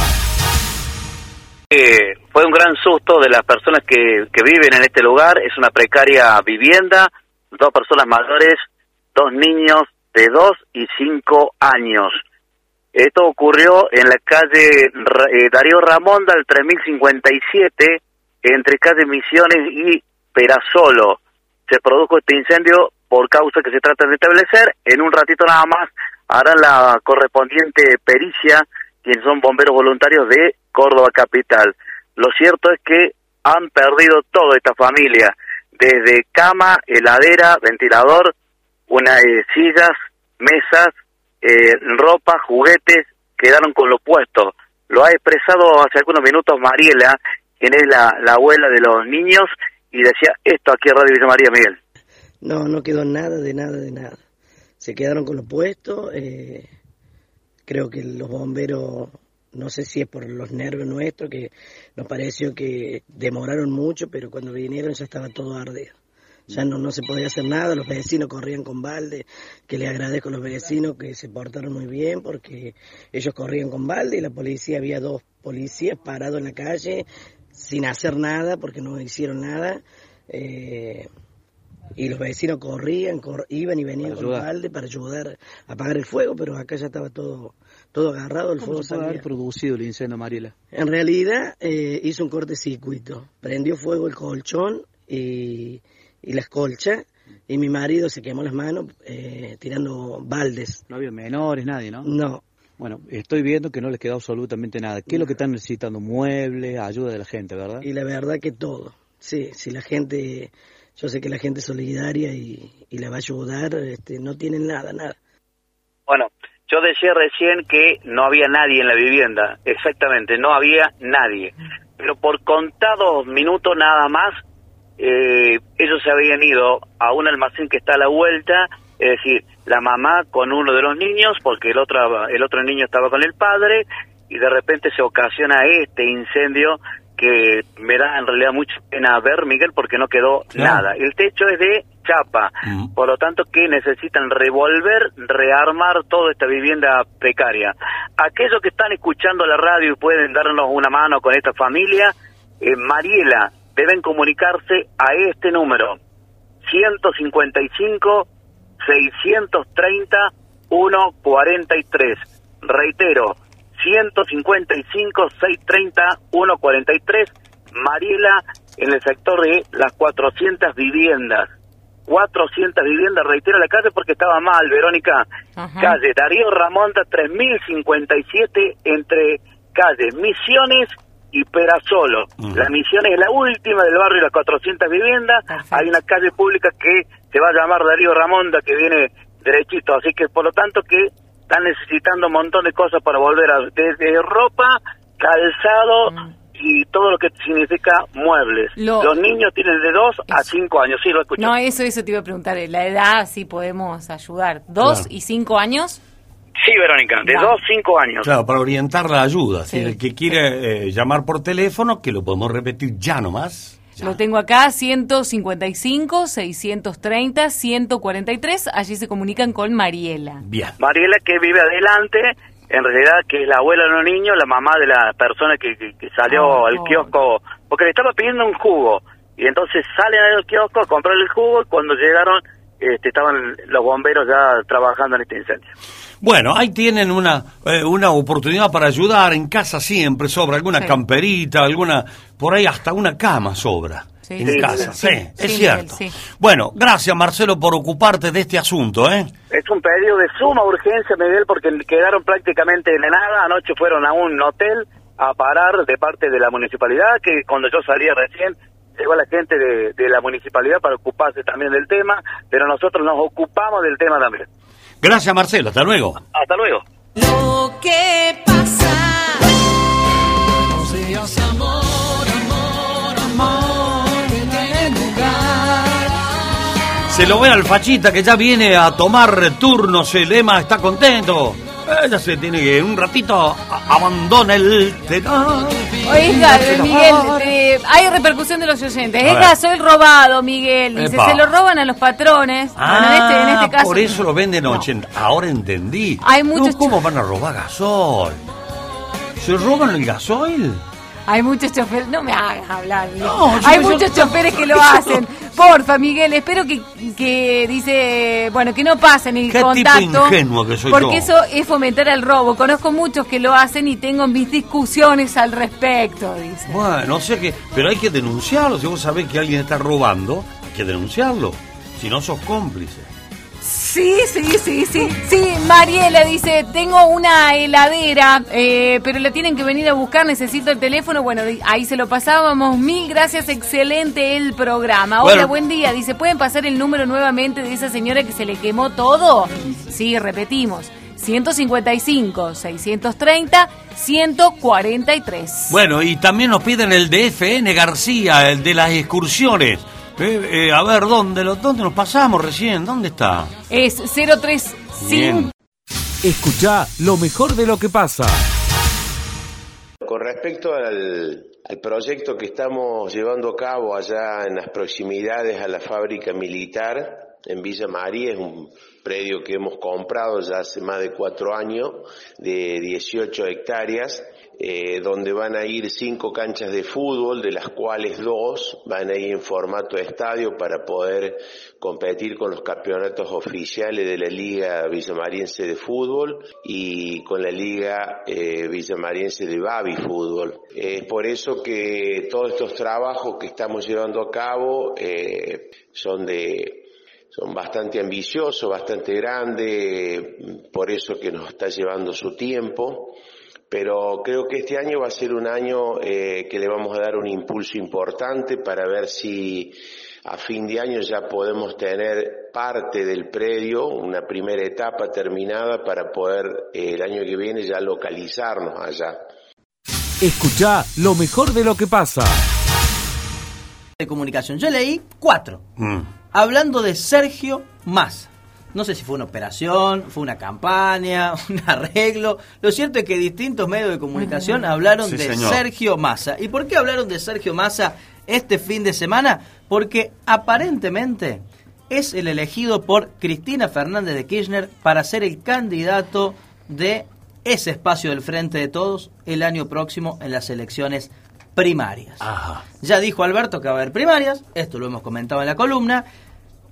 C: Eh, fue un gran susto de las personas que, que viven en este lugar. Es una precaria vivienda, dos personas mayores, dos niños de dos y cinco años. Esto ocurrió en la calle eh, Darío Ramonda, el 3057, entre calle Misiones y Perasolo. Se produjo este incendio por causa que se trata de establecer. En un ratito nada más harán la correspondiente pericia, quienes son bomberos voluntarios de Córdoba Capital. Lo cierto es que han perdido toda esta familia, desde cama, heladera, ventilador, unas eh, sillas, mesas, eh, ropa, juguetes, quedaron con lo puesto. Lo ha expresado hace algunos minutos Mariela, quien es la, la abuela de los niños, y decía esto aquí en Radio Villa María Miguel.
M: No, no quedó nada, de nada, de nada. Se quedaron con lo puesto. eh, creo que los bomberos, no sé si es por los nervios nuestros, que nos pareció que demoraron mucho, pero cuando vinieron ya estaba todo ardido. Ya no, no se podía hacer nada, los vecinos corrían con balde, que le agradezco a los vecinos que se portaron muy bien porque ellos corrían con balde y la policía, había dos policías parados en la calle sin hacer nada porque no hicieron nada. eh, y los vecinos corrían, cor- iban y venían con balde para ayudar a apagar el fuego, pero acá ya estaba todo, todo agarrado, el
N: ¿Cómo
M: fuego
N: se puede haber producido el incendio, Mariela?
M: En realidad eh, hizo un cortocircuito, prendió fuego el colchón y, y las colchas y mi marido se quemó las manos eh, tirando baldes.
N: No había menores, nadie, ¿no?
M: No.
N: Bueno, estoy viendo que no les quedó absolutamente nada. ¿Qué es lo que están necesitando? Muebles, ayuda de la gente, ¿verdad?
M: Y la verdad que todo. Sí, si la gente, yo sé que la gente es solidaria y, y la va a ayudar, este, no tienen nada, nada.
C: Bueno, yo decía recién que no había nadie en la vivienda, exactamente, no había nadie. Pero por contados minutos nada más, eh, ellos se habían ido a un almacén que está a la vuelta, es decir, la mamá con uno de los niños, porque el otro, el otro niño estaba con el padre, y de repente se ocasiona este incendio que me da en realidad mucha pena ver, Miguel, porque no quedó
B: Claro.
C: nada. El techo es de chapa, por lo tanto que necesitan revolver, rearmar toda esta vivienda precaria. Aquellos que están escuchando la radio y pueden darnos una mano con esta familia, eh, Mariela, deben comunicarse a este número, 155 630 143. Reitero, 155 630 143. Mariela en el sector de las 400 viviendas. 400 viviendas, reitero la calle porque estaba mal, Verónica. Calle Darío Ramonda 3057 entre calles Misiones y Perasolo. La Misión es la última del barrio de las 400 viviendas. Hay una calle pública que se va a llamar Darío Ramonda que viene derechito, así que por lo tanto que están necesitando un montón de cosas para volver a desde ropa, calzado y todo lo que significa muebles.
G: Lo-
C: Los niños tienen de 2 a 5 años, sí lo escucho.
G: No, eso, eso te iba a preguntar. La edad sí podemos ayudar. ¿Dos
B: Claro.
G: y cinco años?
C: Sí, Verónica, de
G: Vale.
C: 2 a 5 años.
B: Claro, para orientar la ayuda. Si
G: Sí.
B: el que quiere eh, llamar por teléfono, que lo podemos repetir ya nomás.
G: Lo tengo acá, 155, 630, 143. Allí se comunican con Mariela.
B: Bien.
C: Mariela que vive adelante, en realidad que es la abuela de los niños, la mamá de la persona que, que- que salió
G: Ah,
C: al kiosco, porque le estaba pidiendo un jugo. Y entonces salen al kiosco a comprar el jugo y cuando llegaron este, estaban los bomberos ya trabajando en este incendio.
B: Bueno, ahí tienen una, eh, una oportunidad para ayudar. En casa siempre sobra alguna
G: Sí.
B: camperita, alguna, por ahí hasta una cama sobra.
G: Sí,
B: en
G: sí,
B: casa,
G: sí,
B: sí,
G: sí,
B: es cierto.
G: Miguel.
B: Bueno, gracias Marcelo por ocuparte de este asunto, ¿eh?
C: Es un pedido de suma urgencia, Miguel, porque quedaron prácticamente de nada. Anoche fueron a un hotel a parar de parte de la municipalidad, que cuando yo salía recién llegó la gente de, de la municipalidad para ocuparse también del tema, pero nosotros nos ocupamos del tema también.
B: Gracias Marcelo, hasta luego.
C: Hasta luego.
K: Lo que pasa. Buenos días, amor, amor, amor, que tiene lugar.
B: Se lo ve al fachita que ya viene a tomar turnos, el Ema está contento. Ella se tiene que, en un ratito, abandona el tenor.
G: Oiga, Miguel, eh, hay repercusión de los oyentes. Es gasoil robado, Miguel. Dice,
B: Epa.
G: se lo roban a los patrones. bueno, en este, en este caso.
B: Ah, por eso lo venden 80. Ahora entendí.
G: Hay muchos
B: No, ¿Cómo van a robar gasol? ¿Se roban el gasoil?
G: Hay muchos choferes, no me hagas hablar.
B: No, yo-
G: Hay
B: yo-
G: muchos choferes que lo
B: yo- *laughs*
G: hacen. Porfa, Miguel, espero que, que dice, bueno, que no pasen el
B: Qué tipo
G: contacto.
B: ingenuo que soy
G: porque
B: yo.
G: eso es fomentar el robo. Conozco muchos que lo hacen y tengo mis discusiones al respecto, dice.
B: Bueno, o sea que. Pero hay que denunciarlo. Si vos sabés que alguien está robando, hay que denunciarlo. Si no sos cómplice.
G: Sí, sí, sí, sí. Sí, Mariela dice, tengo una heladera, eh, pero la tienen que venir a buscar, necesito el teléfono. Bueno, ahí se lo pasábamos. Mil gracias, excelente el programa. Hola,
B: Bueno.
G: buen día. Dice, ¿pueden pasar el número nuevamente de esa señora que se le quemó todo? Sí, repetimos. 155, 630, 143.
B: Bueno, y también nos piden el de FN García, el de las excursiones. Eh, eh, a ver, ¿dónde, lo, ¿dónde nos pasamos recién? ¿Dónde está?
G: Es 035.
B: Bien.
A: Escucha lo mejor de lo que pasa.
O: Con respecto al, al proyecto que estamos llevando a cabo allá en las proximidades a la fábrica militar en Villa María, es un predio que hemos comprado ya hace más de cuatro años, de 18 hectáreas, eh, donde van a ir cinco canchas de fútbol, de las cuales dos van a ir en formato estadio para poder competir con los campeonatos oficiales de la Liga Villamariense de Fútbol y con la Liga eh, Villamariense de Babi Fútbol. Es por eso que todos estos trabajos que estamos llevando a cabo eh, son de son bastante ambiciosos, bastante grandes, por eso que nos está llevando su tiempo, pero creo que este año va a ser un año eh, que le vamos a dar un impulso importante para ver si a fin de año ya podemos tener parte del predio, una primera etapa terminada para poder eh, el año que viene ya localizarnos allá.
A: Escucha lo mejor de lo que pasa.
P: De comunicación. Yo leí cuatro.
B: Mm.
P: Hablando de Sergio Massa. No sé si fue una operación, fue una campaña, *laughs* un arreglo. Lo cierto es que distintos medios de comunicación hablaron
B: Sí,
P: de
B: señor.
P: Sergio Massa. ¿Y por qué hablaron de Sergio Massa este fin de semana? Porque aparentemente es el elegido por Cristina Fernández de Kirchner para ser el candidato de ese espacio del Frente de Todos el año próximo en las elecciones primarias.
B: Ajá.
P: Ya dijo Alberto que va a haber primarias, esto lo hemos comentado en la columna.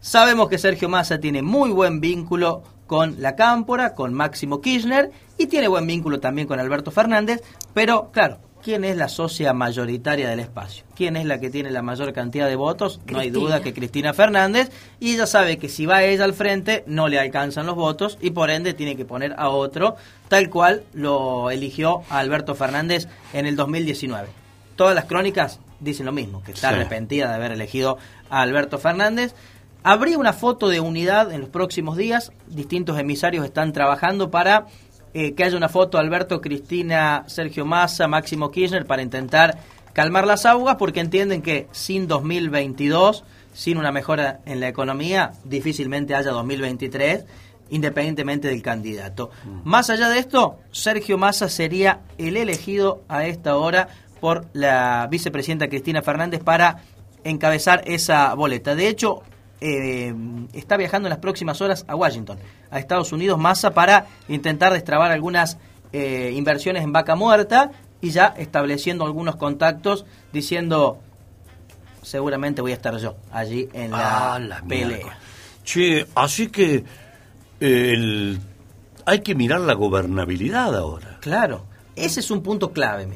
P: Sabemos que Sergio Massa tiene muy buen vínculo con la Cámpora, con Máximo Kirchner y tiene buen vínculo también con Alberto Fernández, pero claro, ¿quién es la socia mayoritaria del espacio? ¿Quién es la que tiene la mayor cantidad de votos? No hay duda que Cristina Fernández y ella sabe que si va ella al frente no le alcanzan los votos y por ende tiene que poner a otro, tal cual lo eligió a Alberto Fernández en el 2019 todas las crónicas dicen lo mismo, que está
B: Sí.
P: arrepentida de haber elegido a Alberto Fernández. Habría una foto de unidad en los próximos días. Distintos emisarios están trabajando para eh, que haya una foto Alberto, Cristina, Sergio Massa, Máximo Kirchner para intentar calmar las aguas porque entienden que sin 2022, sin una mejora en la economía, difícilmente haya 2023 independientemente del candidato. Más allá de esto, Sergio Massa sería el elegido a esta hora por la vicepresidenta Cristina Fernández para encabezar esa boleta. De hecho, eh, está viajando en las próximas horas a Washington, a Estados Unidos, Massa, para intentar destrabar algunas eh, inversiones en vaca muerta y ya estableciendo algunos contactos diciendo seguramente voy a estar yo allí en la,
B: Ah, la
P: pelea.
B: mierda. Che, así que eh, el- hay que mirar la gobernabilidad ahora.
P: Claro, ese es un punto clave,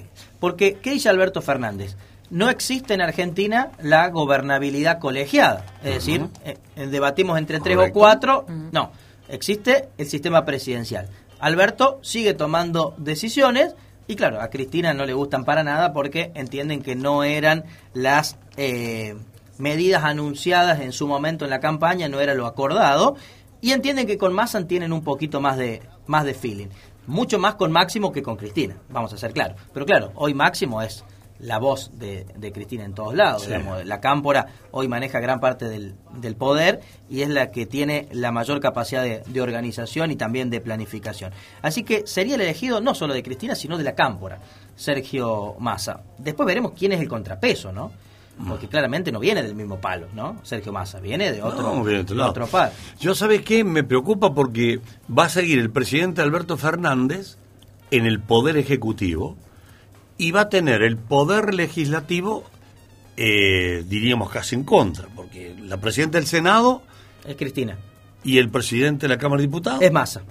P: porque ¿qué dice Alberto Fernández? No existe en Argentina la gobernabilidad colegiada, es decir, eh, eh, debatimos entre tres o cuatro, no, existe el sistema presidencial. Alberto sigue tomando decisiones y claro, a Cristina no le gustan para nada porque entienden que no eran las eh, medidas anunciadas en su momento en la campaña, no era lo acordado y entienden que con Massa tienen un poquito más de más de feeling, mucho más con Máximo que con Cristina, vamos a ser claros. Pero claro, hoy Máximo es la voz de, de Cristina en todos lados.
B: Sí.
P: digamos. La Cámpora hoy maneja gran parte del, del poder y es la que tiene la mayor capacidad de, de organización y también de planificación. Así que sería el elegido no solo de Cristina, sino de la Cámpora, Sergio Massa. Después veremos quién es el contrapeso, ¿no? Porque claramente no viene del mismo palo, ¿no? Sergio Massa viene de otro,
B: No, viene de otro
P: palo.
B: Yo, ¿sabes qué? Me preocupa porque va a seguir el presidente Alberto Fernández en el poder ejecutivo y va a tener el poder legislativo, eh, diríamos casi en contra, porque la presidenta del Senado
P: Es Cristina.
B: y el presidente de la Cámara de Diputados.
P: Es Massa.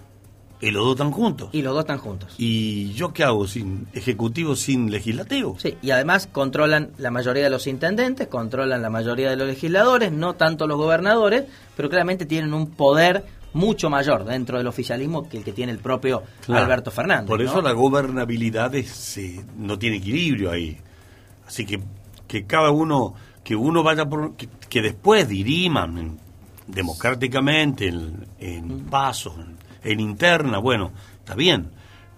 B: Y los dos están juntos.
P: Y los dos están juntos.
B: ¿Y yo qué hago sin ejecutivo, sin legislativo?
P: Sí, y además controlan la mayoría de los intendentes, controlan la mayoría de los legisladores, no tanto los gobernadores, pero claramente tienen un poder mucho mayor dentro del oficialismo que el que tiene el propio
B: Claro.
P: Alberto Fernández.
B: Por
P: ¿no?
B: eso la gobernabilidad es, eh, no tiene equilibrio ahí. Así que que cada uno, que uno vaya por, que, que después diriman en- democráticamente en, en pasos, en interna, bueno, está bien,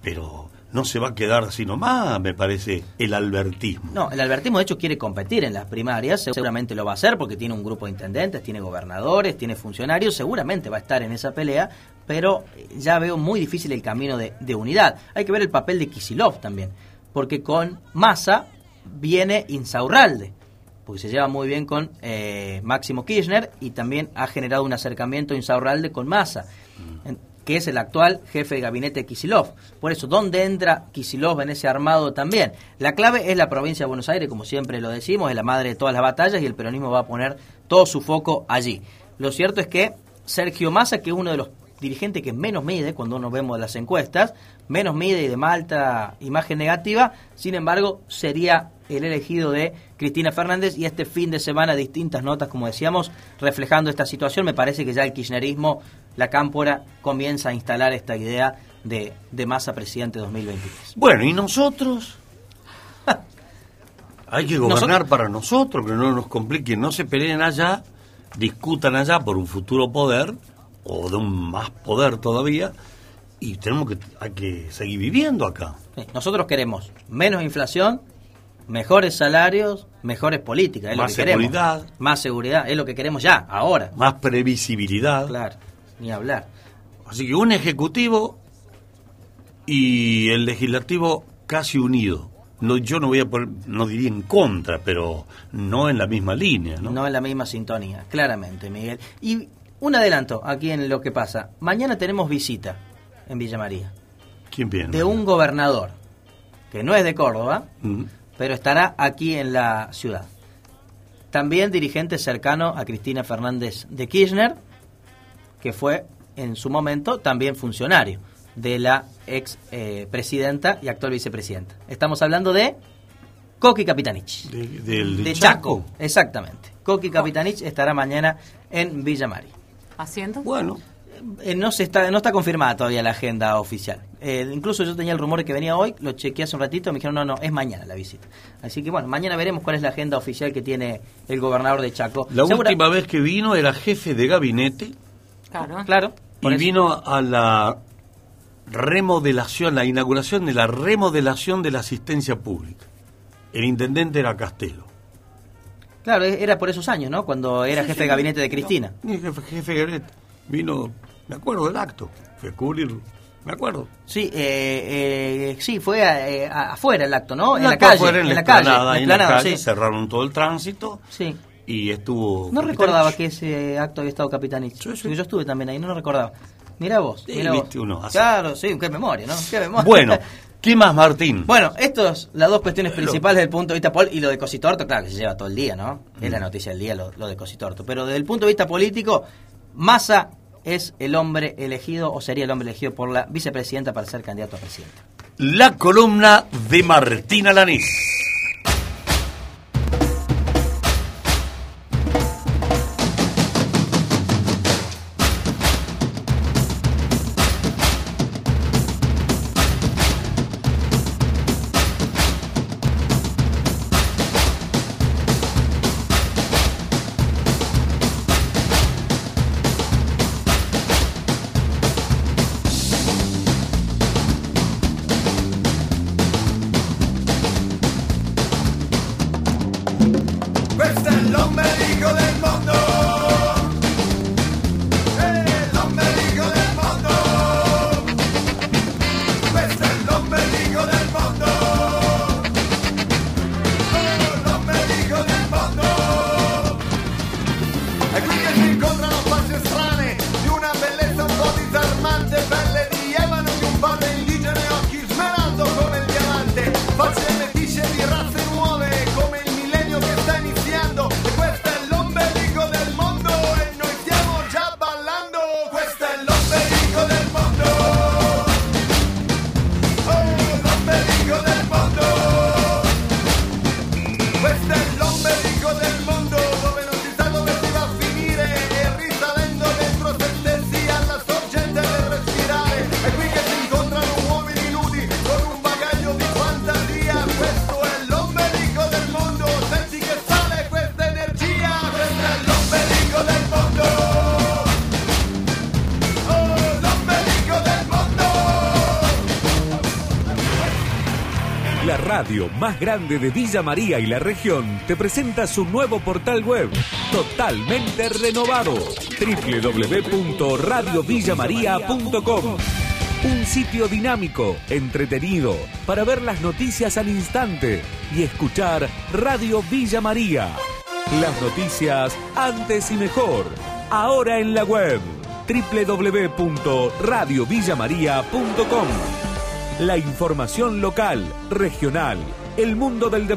B: pero no se va a quedar así nomás, me parece, el albertismo.
P: No, el albertismo de hecho quiere competir en las primarias, seguramente lo va a hacer porque tiene un grupo de intendentes, tiene gobernadores, tiene funcionarios, seguramente va a estar en esa pelea, pero eh, ya veo muy difícil el camino de, de unidad. Hay que ver el papel de Kisilov también, porque con Massa viene Insaurralde, porque se lleva muy bien con eh, Máximo Kirchner y también ha generado un acercamiento Insaurralde con Massa, en- que es el actual jefe de gabinete Kisilov. Por eso, ¿dónde entra Kisilov en ese armado también? La clave es la provincia de Buenos Aires, como siempre lo decimos, es la madre de todas las batallas y el peronismo va a poner todo su foco allí. Lo cierto es que Sergio Massa, que es uno de los dirigente que menos mide cuando uno vemos las encuestas, menos mide y de más alta imagen negativa, sin embargo sería el elegido de Cristina Fernández y este fin de semana distintas notas, como decíamos, reflejando esta situación, me parece que ya el kirchnerismo, la cámpora, comienza a instalar esta idea de, de Massa presidente 2023.
B: Bueno, ¿y nosotros? *laughs* Hay que gobernar para nosotros, que no nos compliquen, no se peleen allá, discutan allá por un futuro poder, o de un más poder todavía, y tenemos que, hay que seguir viviendo acá.
P: Sí, Nosotros queremos menos inflación, mejores salarios, mejores políticas. Es
B: Más
P: lo que queremos.
B: seguridad.
P: Más seguridad, es lo que queremos ya, ahora.
B: Más previsibilidad.
P: Claro, ni hablar.
B: Así que un ejecutivo y el legislativo casi unido. No, yo no voy a poner, no diría en contra, pero no en la misma línea, ¿no?
P: ¿no? en la misma sintonía, claramente, Miguel. Y un adelanto aquí en lo que pasa. Mañana tenemos visita en Villa María
B: ¿Quién viene?
P: de un gobernador que no es de Córdoba,
B: Mm.
P: pero estará aquí en la ciudad. También dirigente cercano a Cristina Fernández de Kirchner, que fue en su momento también funcionario de la ex eh, presidenta y actual vicepresidenta. Estamos hablando de Coqui Capitanich.
B: De- del
P: de
B: Chaco.
P: Chaco. exactamente. Coqui Capitanich estará mañana en Villa María.
G: ¿Haciendo?
B: Bueno.
P: Eh, no se está no está confirmada todavía la agenda oficial. Eh, incluso yo tenía el rumor de que venía hoy, lo chequeé hace un ratito, me dijeron no, no, es mañana la visita. Así que bueno, mañana veremos cuál es la agenda oficial que tiene el gobernador de Chaco.
B: La
P: Segura-
B: última vez que vino era jefe de gabinete
G: Claro.
P: Claro. por
B: y
P: eso.
B: vino a la remodelación, la inauguración de la remodelación de la asistencia pública. El intendente era Castelo.
P: Claro, era por esos años, ¿no? Cuando era
B: Sí,
P: jefe
B: sí,
P: de gabinete de Cristina.
B: Sí, jefe, jefe de gabinete. Vino, me acuerdo del acto, fue cubrirlo, me acuerdo.
P: Sí, eh, eh, sí, fue eh, afuera el acto, ¿no? En la calle, en, la calle,
B: cerraron todo el tránsito
P: Sí.
B: Y estuvo...
P: No
B: Capitanich.
P: recordaba que ese acto había estado Capitanich. Porque Yo estuve también ahí, no lo recordaba. Mira vos,
B: Sí,
P: mira vos.
B: uno,
P: Claro, sí, qué memoria, ¿no? Qué memoria.
B: Bueno, *laughs* ¿qué más, Martín?
P: Bueno, estas las dos cuestiones principales desde el punto de vista pol y lo de Cositorto, claro que se lleva todo el día, ¿no? Es la noticia del día lo, lo de Cositorto. Pero desde el punto de vista político, Massa es el hombre elegido o sería el hombre elegido por la vicepresidenta para ser candidato a presidente.
B: La columna de Martín Alanís.
A: Más grande de Villa María y la región te presenta su nuevo portal web, totalmente renovado, www.radiovillamaria.com. Un sitio dinámico, entretenido, para ver las noticias al instante y escuchar Radio Villa María. Las noticias antes y mejor, ahora en la web, www.radiovillamaria.com. La información local, regional, el mundo del deporte